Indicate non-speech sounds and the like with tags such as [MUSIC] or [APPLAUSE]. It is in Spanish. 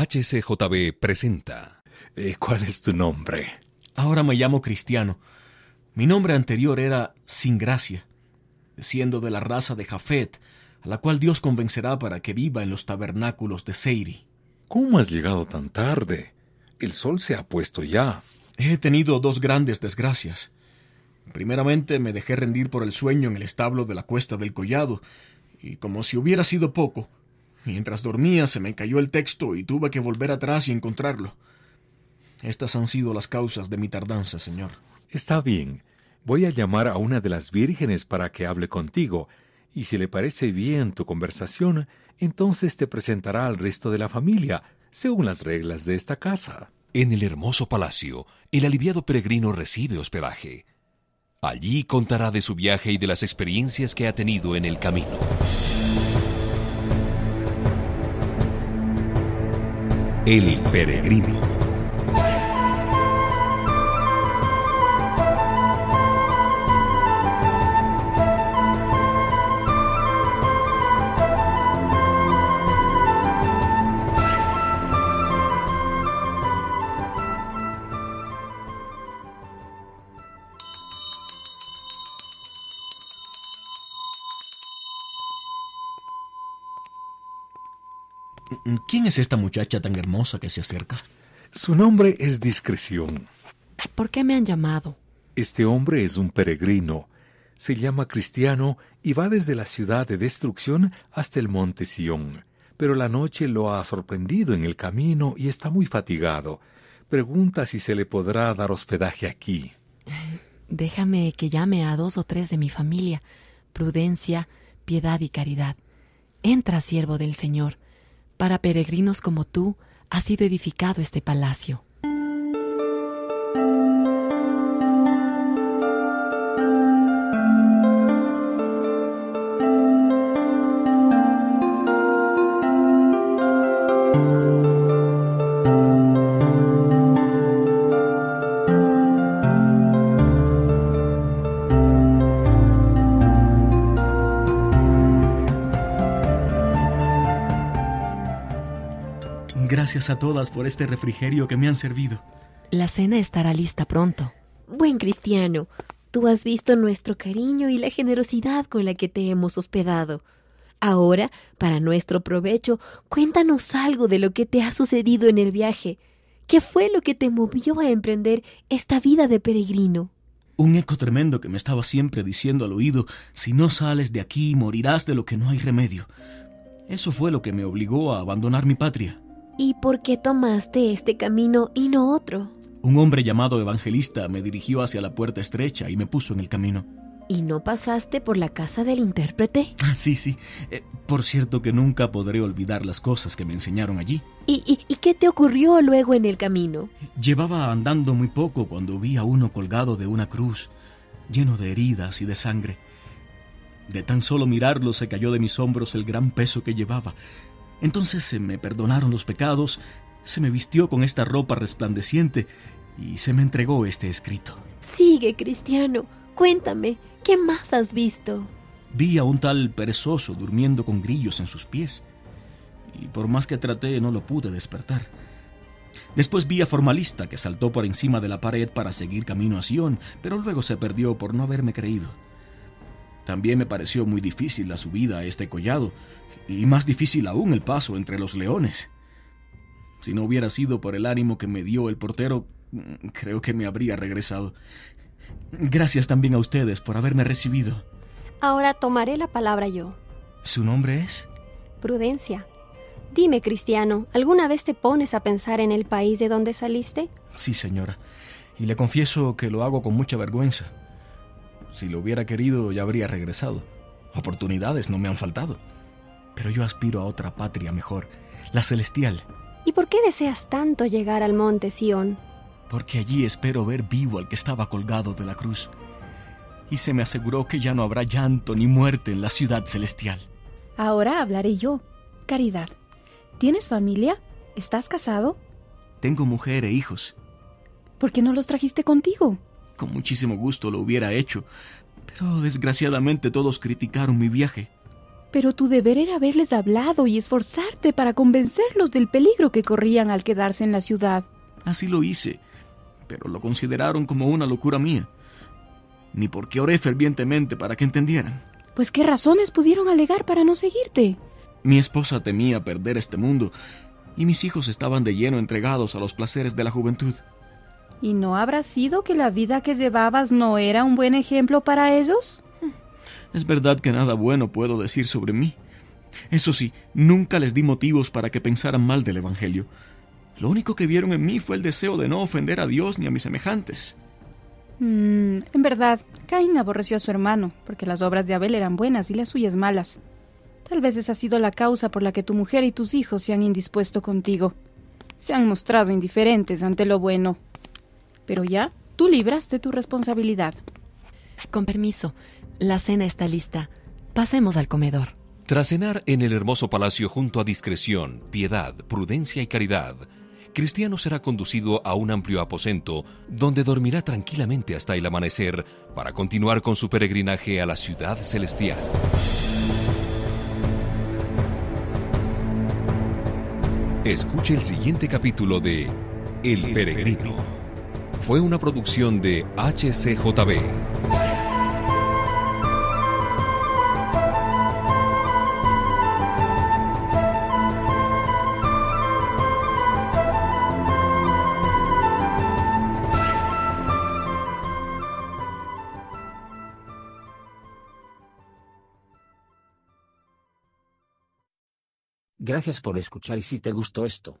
HCJB presenta. Eh, ¿Cuál es tu nombre? Ahora me llamo Cristiano. Mi nombre anterior era Sin Gracia, siendo de la raza de Jafet, a la cual Dios convencerá para que viva en los tabernáculos de Seiri. ¿Cómo has llegado tan tarde? El sol se ha puesto ya. He tenido dos grandes desgracias. Primeramente me dejé rendir por el sueño en el establo de la cuesta del collado, y como si hubiera sido poco, mientras dormía se me cayó el texto y tuve que volver atrás y encontrarlo. Estas han sido las causas de mi tardanza, señor. Está bien. Voy a llamar a una de las vírgenes para que hable contigo, y si le parece bien tu conversación, entonces te presentará al resto de la familia, según las reglas de esta casa. En el hermoso palacio, el aliviado peregrino recibe hospedaje. Allí contará de su viaje y de las experiencias que ha tenido en el camino. El peregrino. ¿Quién es esta muchacha tan hermosa que se acerca? Su nombre es Discreción. ¿Por qué me han llamado? Este hombre es un peregrino. Se llama Cristiano y va desde la ciudad de destrucción hasta el monte Sión. Pero la noche lo ha sorprendido en el camino y está muy fatigado. Pregunta si se le podrá dar hospedaje aquí. [LAUGHS] Déjame que llame a dos o tres de mi familia. Prudencia, piedad y caridad. Entra, siervo del Señor. Para peregrinos como tú ha sido edificado este palacio. Gracias a todas por este refrigerio que me han servido. La cena estará lista pronto. Buen cristiano, tú has visto nuestro cariño y la generosidad con la que te hemos hospedado. Ahora, para nuestro provecho, cuéntanos algo de lo que te ha sucedido en el viaje. ¿Qué fue lo que te movió a emprender esta vida de peregrino? Un eco tremendo que me estaba siempre diciendo al oído, si no sales de aquí morirás de lo que no hay remedio. Eso fue lo que me obligó a abandonar mi patria. ¿Y por qué tomaste este camino y no otro? Un hombre llamado evangelista me dirigió hacia la puerta estrecha y me puso en el camino. ¿Y no pasaste por la casa del intérprete? [LAUGHS] Ah, sí, sí. Eh, por cierto que nunca podré olvidar las cosas que me enseñaron allí. ¿Y, y, y qué te ocurrió luego en el camino? Llevaba andando muy poco cuando vi a uno colgado de una cruz, lleno de heridas y de sangre. De tan solo mirarlo se cayó de mis hombros el gran peso que llevaba. Entonces se me perdonaron los pecados, se me vistió con esta ropa resplandeciente y se me entregó este escrito. Sigue, cristiano. Cuéntame, ¿qué más has visto? Vi a un tal perezoso durmiendo con grillos en sus pies, y por más que traté no lo pude despertar. Después vi a Formalista que saltó por encima de la pared para seguir camino a Sion, pero luego se perdió por no haberme creído. También me pareció muy difícil la subida a este collado, y más difícil aún el paso entre los leones. Si no hubiera sido por el ánimo que me dio el portero, creo que me habría regresado. Gracias también a ustedes por haberme recibido. Ahora tomaré la palabra yo. ¿Su nombre es? Prudencia. Dime, cristiano, ¿alguna vez te pones a pensar en el país de donde saliste? Sí, señora. Y le confieso que lo hago con mucha vergüenza. Si lo hubiera querido, ya habría regresado. Oportunidades no me han faltado. Pero yo aspiro a otra patria mejor, la celestial. ¿Y por qué deseas tanto llegar al monte Sión? Porque allí espero ver vivo al que estaba colgado de la cruz. Y se me aseguró que ya no habrá llanto ni muerte en la ciudad celestial. Ahora hablaré yo. Caridad. ¿Tienes familia? ¿Estás casado? Tengo mujer e hijos. ¿Por qué no los trajiste contigo? Con muchísimo gusto lo hubiera hecho, pero desgraciadamente todos criticaron mi viaje. Pero tu deber era haberles hablado y esforzarte para convencerlos del peligro que corrían al quedarse en la ciudad. Así lo hice, pero lo consideraron como una locura mía. Ni porque oré fervientemente para que entendieran. Pues qué razones pudieron alegar para no seguirte. Mi esposa temía perder este mundo y mis hijos estaban de lleno entregados a los placeres de la juventud. ¿Y no habrá sido que la vida que llevabas no era un buen ejemplo para ellos? Es verdad que nada bueno puedo decir sobre mí. Eso sí, nunca les di motivos para que pensaran mal del Evangelio. Lo único que vieron en mí fue el deseo de no ofender a Dios ni a mis semejantes. Mm, en verdad, Caín aborreció a su hermano, porque las obras de Abel eran buenas y las suyas malas. Tal vez esa ha sido la causa por la que tu mujer y tus hijos se han indispuesto contigo. Se han mostrado indiferentes ante lo bueno. Pero ya, tú libraste tu responsabilidad. Con permiso, la cena está lista. Pasemos al comedor. Tras cenar en el hermoso palacio junto a discreción, piedad, prudencia y caridad, Cristiano será conducido a un amplio aposento donde dormirá tranquilamente hasta el amanecer para continuar con su peregrinaje a la ciudad celestial. Escuche el siguiente capítulo de El Peregrino. Fue una producción de HCJB. Gracias por escuchar y si te gustó esto,